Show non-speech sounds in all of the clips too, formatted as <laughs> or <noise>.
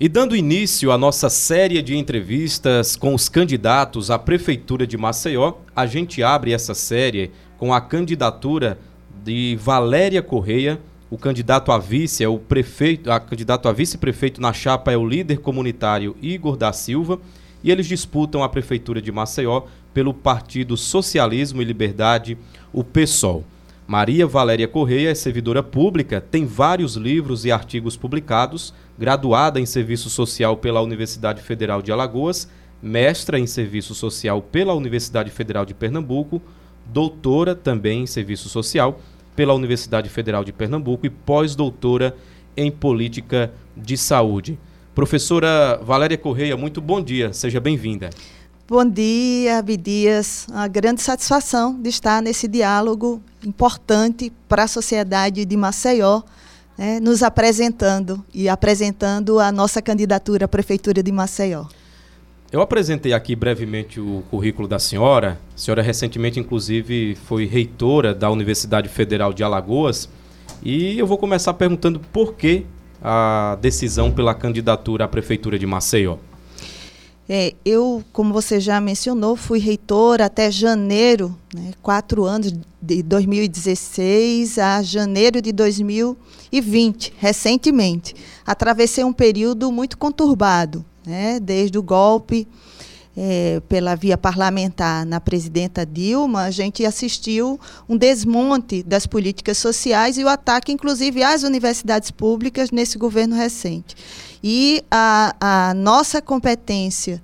E dando início à nossa série de entrevistas com os candidatos à Prefeitura de Maceió, a gente abre essa série com a candidatura de Valéria Correia. O candidato a vice é o prefeito, a candidato a vice-prefeito na chapa é o líder comunitário Igor da Silva, e eles disputam a Prefeitura de Maceió pelo Partido Socialismo e Liberdade, o PSOL. Maria Valéria Correia é servidora pública, tem vários livros e artigos publicados, graduada em Serviço Social pela Universidade Federal de Alagoas, mestra em Serviço Social pela Universidade Federal de Pernambuco, doutora também em Serviço Social pela Universidade Federal de Pernambuco e pós-doutora em Política de Saúde. Professora Valéria Correia, muito bom dia, seja bem-vinda. Bom dia, Abdias. Uma grande satisfação de estar nesse diálogo importante para a sociedade de Maceió, né, nos apresentando e apresentando a nossa candidatura à Prefeitura de Maceió. Eu apresentei aqui brevemente o currículo da senhora. A senhora recentemente, inclusive, foi reitora da Universidade Federal de Alagoas. E eu vou começar perguntando por que a decisão pela candidatura à Prefeitura de Maceió. É, eu, como você já mencionou, fui reitora até janeiro, né, quatro anos, de 2016 a janeiro de 2020, recentemente. Atravessei um período muito conturbado, né, desde o golpe é, pela via parlamentar na presidenta Dilma, a gente assistiu um desmonte das políticas sociais e o ataque, inclusive, às universidades públicas nesse governo recente. E a, a nossa competência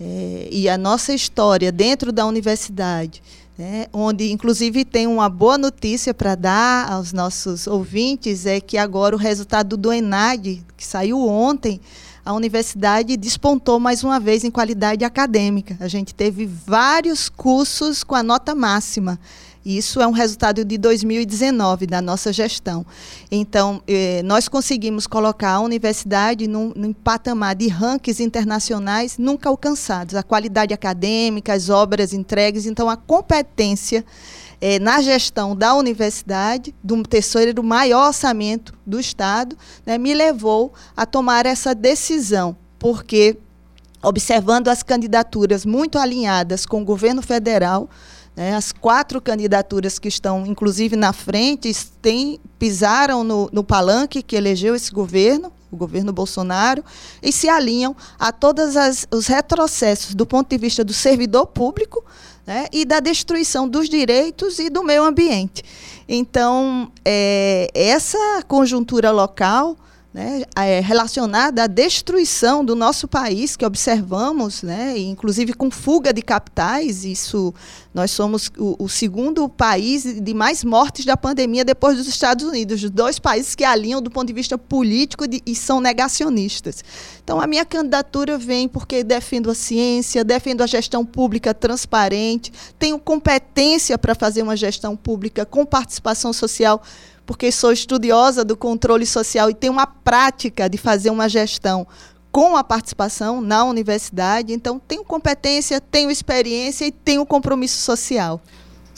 é, e a nossa história dentro da universidade, né, onde inclusive tem uma boa notícia para dar aos nossos ouvintes, é que agora o resultado do ENAD, que saiu ontem, a universidade despontou mais uma vez em qualidade acadêmica. A gente teve vários cursos com a nota máxima. Isso é um resultado de 2019 da nossa gestão. Então, eh, nós conseguimos colocar a universidade num, num patamar de rankings internacionais nunca alcançados. A qualidade acadêmica, as obras entregues, então a competência eh, na gestão da universidade, do terceiro maior orçamento do Estado, né, me levou a tomar essa decisão, porque observando as candidaturas muito alinhadas com o governo federal, as quatro candidaturas que estão, inclusive, na frente, pisaram no, no palanque que elegeu esse governo, o governo Bolsonaro, e se alinham a todos os retrocessos do ponto de vista do servidor público né, e da destruição dos direitos e do meio ambiente. Então, é, essa conjuntura local né, é, relacionada à destruição do nosso país, que observamos, né, inclusive com fuga de capitais. Isso, nós somos o, o, segundo país de mais mortes da pandemia depois dos Estados Unidos, os dois países que alinham do ponto de vista político de, e são negacionistas. Então, a minha candidatura vem porque defendo a ciência, defendo a gestão pública transparente, tenho competência para fazer uma gestão pública com participação social porque sou estudiosa do controle social e tenho uma prática de fazer uma gestão com a participação na universidade, então tenho competência, tenho experiência e tenho compromisso social.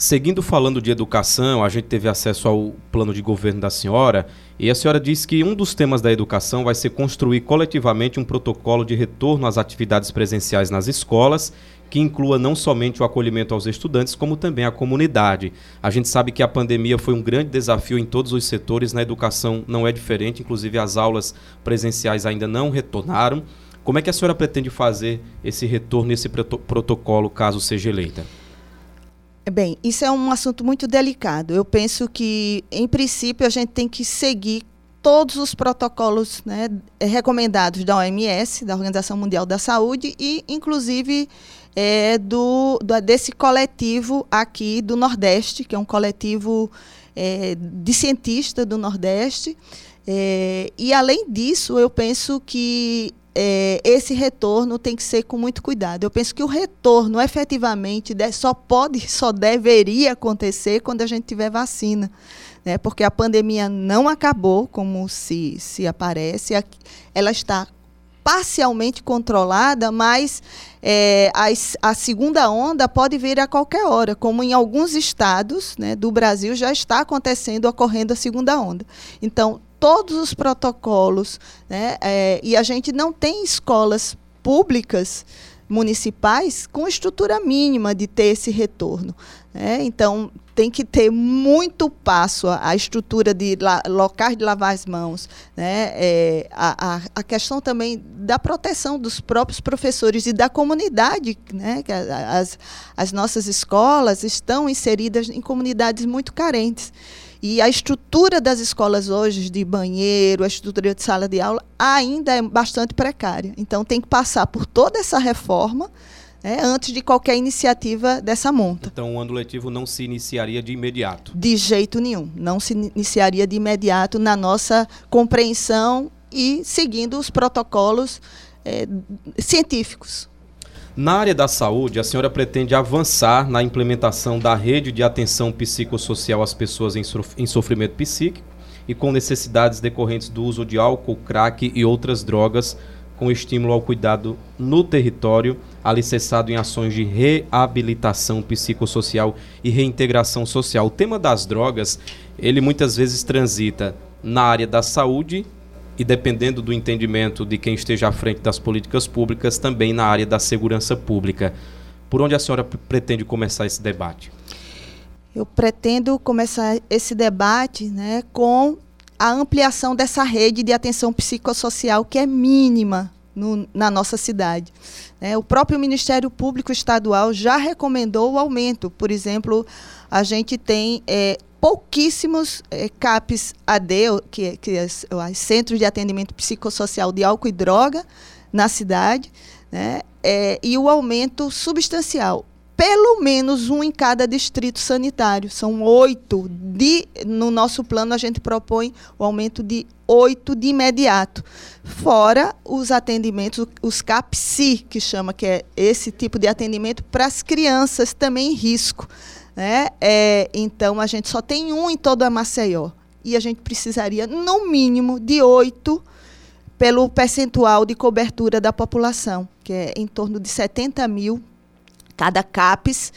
Seguindo falando de educação, a gente teve acesso ao plano de governo da senhora e a senhora disse que um dos temas da educação vai ser construir coletivamente um protocolo de retorno às atividades presenciais nas escolas que inclua não somente o acolhimento aos estudantes, como também a comunidade. A gente sabe que a pandemia foi um grande desafio em todos os setores, na educação não é diferente, inclusive as aulas presenciais ainda não retornaram. Como é que a senhora pretende fazer esse retorno, esse protocolo, caso seja eleita? Bem, isso é um assunto muito delicado. Eu penso que, em princípio, a gente tem que seguir todos os protocolos né, recomendados da OMS, da Organização Mundial da Saúde, e, inclusive, é, do, do, desse coletivo aqui do Nordeste, que é um coletivo é, de cientistas do Nordeste. É, e, além disso, eu penso que é, esse retorno tem que ser com muito cuidado. Eu penso que o retorno, efetivamente, só pode, <laughs> só deveria acontecer quando a gente tiver vacina. Né? Porque a pandemia não acabou, como se, se aparece, ela está parcialmente controlada, mas é, a, a, segunda onda pode vir a qualquer hora, como em alguns estados né, do Brasil já está acontecendo, ocorrendo a segunda onda. Então, todos os protocolos, né? É, e a gente não tem escolas públicas municipais com estrutura mínima de ter esse retorno. Né? Então, tem que ter muito passo a, a estrutura de la, locais de lavar as mãos, né? É, a, a, a, questão também da proteção dos próprios professores e da comunidade, né? Que as, as nossas escolas estão inseridas em comunidades muito carentes. E a estrutura das escolas hoje, de banheiro, a estrutura de sala de aula, ainda é bastante precária. Então, tem que passar por toda essa reforma né, antes de qualquer iniciativa dessa monta. Então, o ano letivo não se iniciaria de imediato? De jeito nenhum. Não se iniciaria de imediato na nossa compreensão e seguindo os protocolos é, científicos. Na área da saúde, a senhora pretende avançar na implementação da rede de atenção psicossocial às pessoas em sofrimento psíquico e com necessidades decorrentes do uso de álcool, crack e outras drogas, com estímulo ao cuidado no território, alicerçado em ações de reabilitação psicossocial e reintegração social. O tema das drogas, ele muitas vezes transita na área da saúde e dependendo do entendimento de quem esteja à frente das políticas públicas, também na área da segurança pública. Por onde a senhora pretende começar esse debate? Eu pretendo começar esse debate né, com a ampliação dessa rede de atenção psicossocial, que é mínima no, na nossa cidade. É, o próprio Ministério Público Estadual já recomendou o aumento. Por exemplo, a gente tem é, pouquíssimos é, CAPs AD, que, que é, os Centros de Atendimento Psicossocial de Álcool e Droga, na cidade, né, é, e o aumento substancial. Pelo menos um em cada distrito sanitário. São oito. De, no nosso plano, a gente propõe o aumento de oito de imediato. Fora os atendimentos, os CAPSI, que chama, que é esse tipo de atendimento para as crianças também em risco. Né? É, então, a gente só tem um em toda a Maceió. E a gente precisaria, no mínimo, de oito pelo percentual de cobertura da população, que é em torno de 70 mil cada CAPES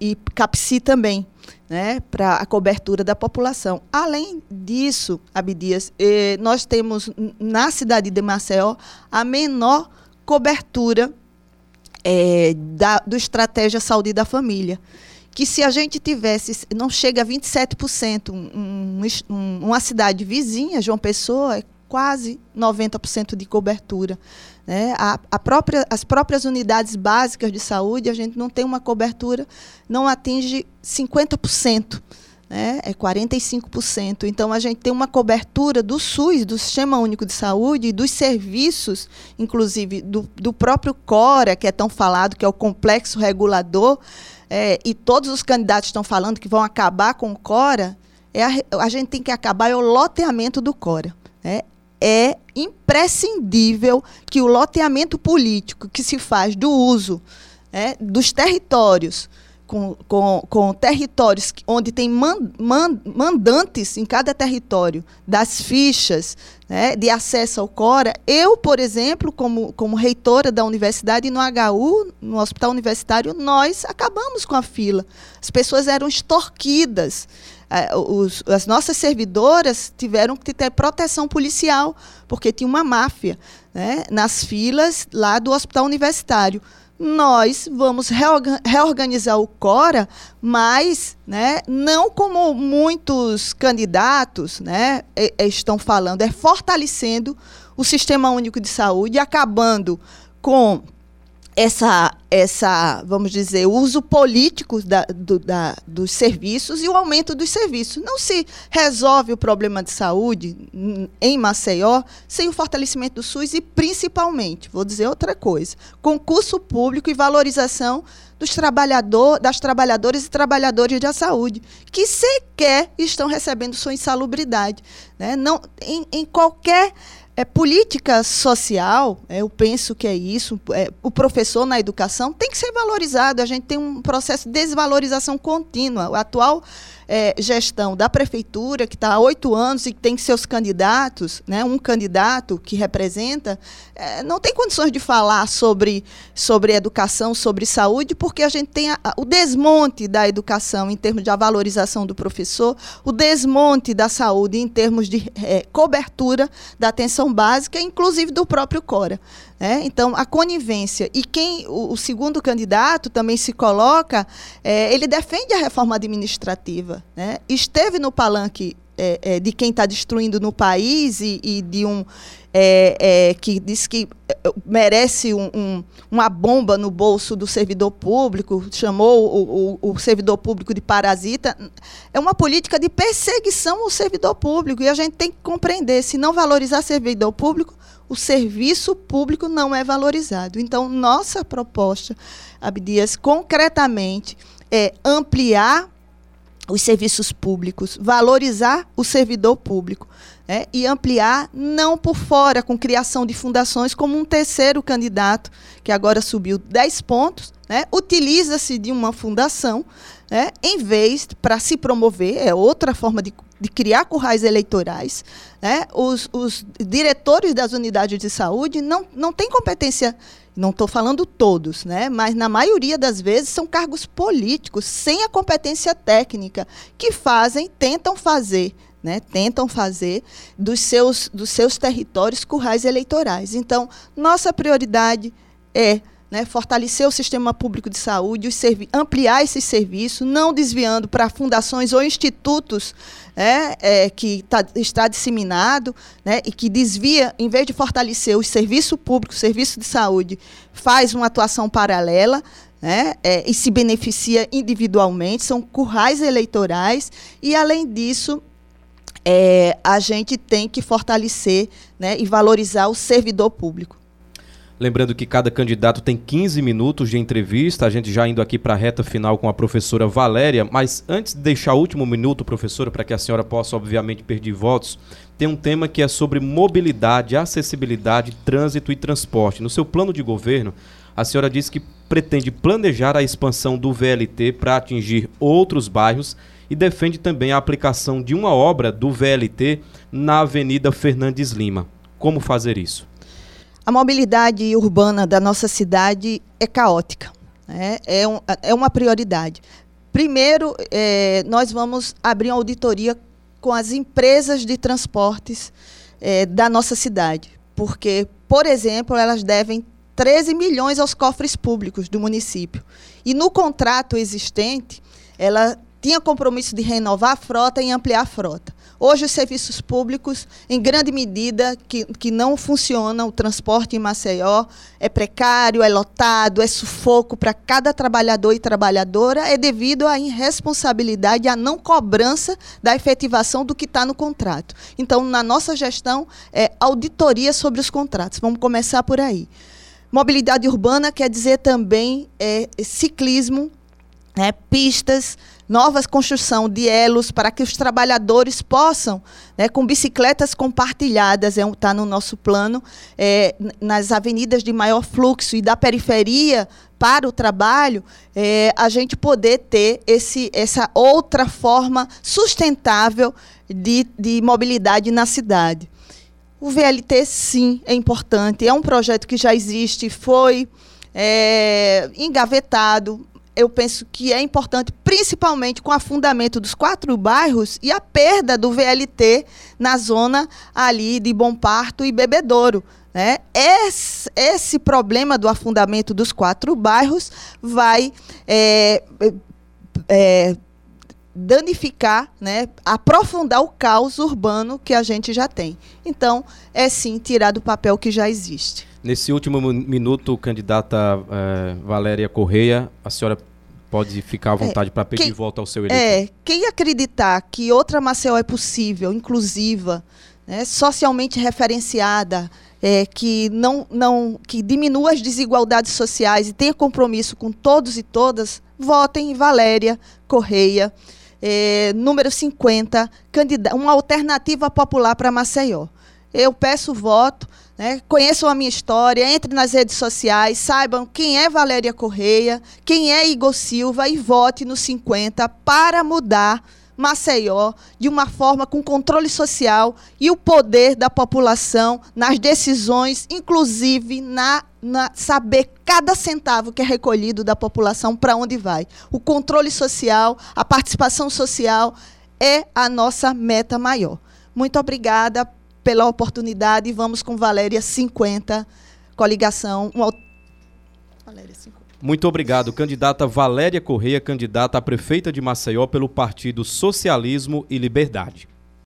e CAPSI também, né, para a cobertura da população. Além disso, Abdias, eh, nós temos na cidade de Maceió a menor cobertura eh, da, do Estratégia Saúde da Família que se a gente tivesse, não chega a 27%, um, um, uma cidade vizinha, João Pessoa, é quase 90% de cobertura. Né? A, a própria, as próprias unidades básicas de saúde, a gente não tem uma cobertura, não atinge 50%. Né? É 45%. Então, a gente tem uma cobertura do SUS, do Sistema Único de Saúde, e dos serviços, inclusive do, do próprio CORA, que é tão falado, que é o complexo regulador, é, e todos os candidatos estão falando que vão acabar com o Cora, é a, a gente tem que acabar é o loteamento do Cora. Né? É imprescindível que o loteamento político que se faz do uso né, dos territórios com, com, com territórios onde tem man, man, mandantes em cada território das fichas né, de acesso ao CORA. Eu, por exemplo, como, como reitora da universidade, no HU, no Hospital Universitário, nós acabamos com a fila. As pessoas eram extorquidas. É, os, as nossas servidoras tiveram que ter proteção policial, porque tinha uma máfia né, nas filas lá do Hospital Universitário nós vamos reorganizar o Cora, mas né, não como muitos candidatos né, estão falando, é fortalecendo o Sistema Único de Saúde, acabando com essa, essa, vamos dizer, o uso político da, do, da, dos serviços e o aumento dos serviços. Não se resolve o problema de saúde em Maceió sem o fortalecimento do SUS e, principalmente, vou dizer outra coisa, concurso público e valorização dos trabalhador, das trabalhadoras e trabalhadores da saúde, que sequer estão recebendo sua insalubridade. Né? Não, em, em qualquer é, política social, é, eu penso que é isso. É, o professor na educação tem que ser valorizado. A gente tem um processo de desvalorização contínua. O atual é, gestão da prefeitura, que está há oito anos e tem seus candidatos, né, um candidato que representa, é, não tem condições de falar sobre, sobre educação, sobre saúde, porque a gente tem a, o desmonte da educação em termos de valorização do professor, o desmonte da saúde em termos de é, cobertura da atenção básica, inclusive do próprio CORA. É, então, a conivência. E quem o, o, segundo candidato também se coloca, é, ele defende a reforma administrativa. Né? Esteve no palanque é, é de quem está destruindo no país e, e de um. É, é, que diz que merece um, um, uma bomba no bolso do servidor público, chamou o, o, o, servidor público de parasita, é uma política de perseguição ao servidor público. E a gente tem que compreender: se não valorizar servidor público, o serviço público não é valorizado. Então, nossa proposta, Abdias, concretamente, é ampliar os serviços públicos, valorizar o servidor público né, e ampliar, não por fora, com criação de fundações, como um terceiro candidato, que agora subiu 10 pontos, né, utiliza-se de uma fundação né, em vez para se promover, é outra forma de de criar currais eleitorais, né, os, os, diretores das unidades de saúde não, não têm competência, não estou falando todos, né, mas na maioria das vezes são cargos políticos, sem a competência técnica, que fazem, tentam fazer, né, tentam fazer dos seus, dos seus territórios currais eleitorais. Então, nossa prioridade é né, fortalecer o sistema público de saúde, ampliar esse serviço, não desviando para fundações ou institutos é, é, que tá, está disseminado né, e que desvia, em vez de fortalecer o serviço público, o serviço de saúde, faz uma atuação paralela. Né, é, e se beneficia individualmente, são currais eleitorais, e, além disso, é, a gente tem que fortalecer né, e valorizar o servidor público. Lembrando que cada candidato tem 15 minutos de entrevista, a gente já indo aqui para a reta final com a professora Valéria, mas antes de deixar o último minuto, professora, para que a senhora possa, obviamente, perder votos, tem um tema que é sobre mobilidade, acessibilidade, trânsito e transporte. No seu plano de governo, a senhora disse que pretende planejar a expansão do VLT para atingir outros bairros e defende também a aplicação de uma obra do VLT na Avenida Fernandes Lima. Como fazer isso? A mobilidade urbana da nossa cidade é caótica. Né? É, um, é uma prioridade. Primeiro, é, nós vamos abrir uma auditoria com as empresas de transportes é, da nossa cidade. Porque, por exemplo, elas devem 13 milhões aos cofres públicos do município. E no contrato existente, ela tinha compromisso de renovar a frota e ampliar a frota. Hoje, os serviços públicos, em grande medida, que, que não funcionam, o transporte em Maceió é precário, é lotado, é sufoco para cada trabalhador e trabalhadora, é devido à irresponsabilidade, à não cobrança da efetivação do que está no contrato. Então, na nossa gestão, é auditoria sobre os contratos. Vamos começar por aí. Mobilidade urbana quer dizer também é, ciclismo, é, pistas, novas construção de elos para que os trabalhadores possam, né, com bicicletas compartilhadas, está é, tá no nosso plano, é, nas avenidas de maior fluxo e da periferia para o trabalho, é, a gente poder ter esse, essa outra forma sustentável de, de mobilidade na cidade. O VLT, sim, é importante. É um projeto que já existe, foi é, engavetado, eu penso que é importante, principalmente com o afundamento dos quatro bairros e a perda do VLT na zona ali de Bom Parto e Bebedouro. Né? Esse, esse problema do afundamento dos quatro bairros vai é, é, danificar, né, aprofundar o caos urbano que a gente já tem. Então, é sim tirar do papel que já existe. Nesse último minuto, candidata é, Valéria Correia, a senhora pode ficar à é, vontade é, para pedir quem, volta ao seu eleitor. É, quem acreditar que outra Maceió é possível, inclusiva, né, socialmente referenciada, é, que não, não que diminua as desigualdades sociais e tenha compromisso com todos e todas, votem em Valéria Correia, é, número 50, uma alternativa popular para Maceió. Eu peço voto, né? Conheçam a minha história, entrem nas redes sociais, saibam quem é Valéria Correia, quem é Igor Silva e vote no 50 para mudar Maceió de uma forma com controle social e o poder da população nas decisões, inclusive na, na saber cada centavo que é recolhido da população para onde vai. O controle social, a participação social é a nossa meta maior. Muito obrigada pela oportunidade. Vamos com Valéria 50, coligação. Um... Valéria 50. Muito obrigado. Candidata Valéria Correia, candidata a prefeita de Maceió pelo Partido Socialismo e Liberdade.